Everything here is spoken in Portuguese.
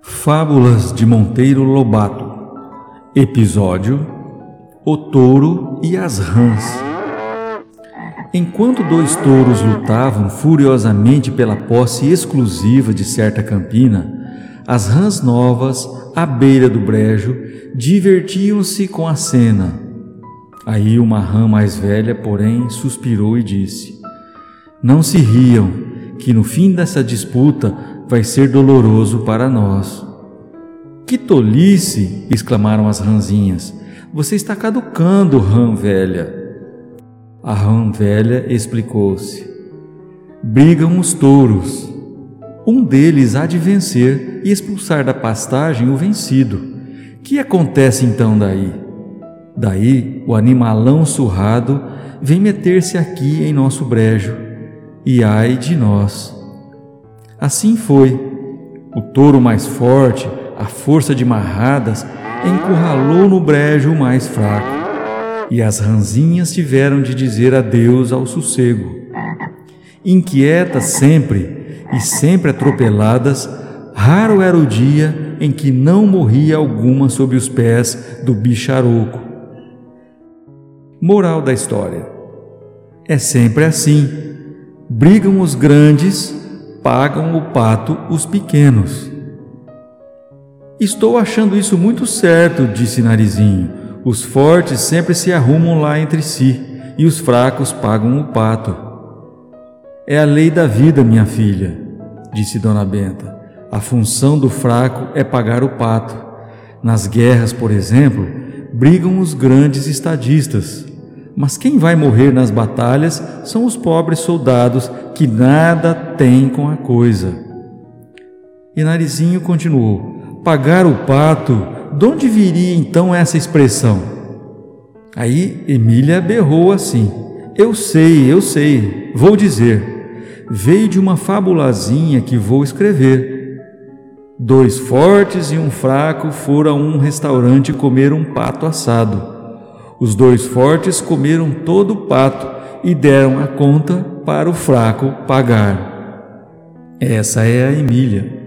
Fábulas de Monteiro Lobato Episódio O Touro e as Rãs Enquanto dois touros lutavam furiosamente pela posse exclusiva de certa campina, as rãs novas, à beira do brejo, divertiam-se com a cena. Aí uma rã mais velha, porém, suspirou e disse: Não se riam, que no fim dessa disputa vai ser doloroso para nós. Que tolice! exclamaram as rãzinhas. Você está caducando, rã velha. A rã velha explicou-se. Brigam os touros. Um deles há de vencer e expulsar da pastagem o vencido. Que acontece então daí? Daí o animalão surrado vem meter-se aqui em nosso brejo, e ai de nós. Assim foi. O touro mais forte, a força de marradas, encurralou no brejo o mais fraco e as ranzinhas tiveram de dizer adeus ao sossego. Inquietas sempre e sempre atropeladas, raro era o dia em que não morria alguma sob os pés do bicharoco. Moral da história: é sempre assim. Brigam os grandes, pagam o pato os pequenos. Estou achando isso muito certo, disse Narizinho. Os fortes sempre se arrumam lá entre si e os fracos pagam o pato. É a lei da vida, minha filha, disse Dona Benta. A função do fraco é pagar o pato. Nas guerras, por exemplo, brigam os grandes estadistas. Mas quem vai morrer nas batalhas são os pobres soldados que nada têm com a coisa. E Narizinho continuou: pagar o pato de onde viria então essa expressão? Aí Emília berrou assim: Eu sei, eu sei, vou dizer. Veio de uma fabulazinha que vou escrever. Dois fortes e um fraco foram a um restaurante comer um pato assado. Os dois fortes comeram todo o pato e deram a conta para o fraco pagar. Essa é a Emília.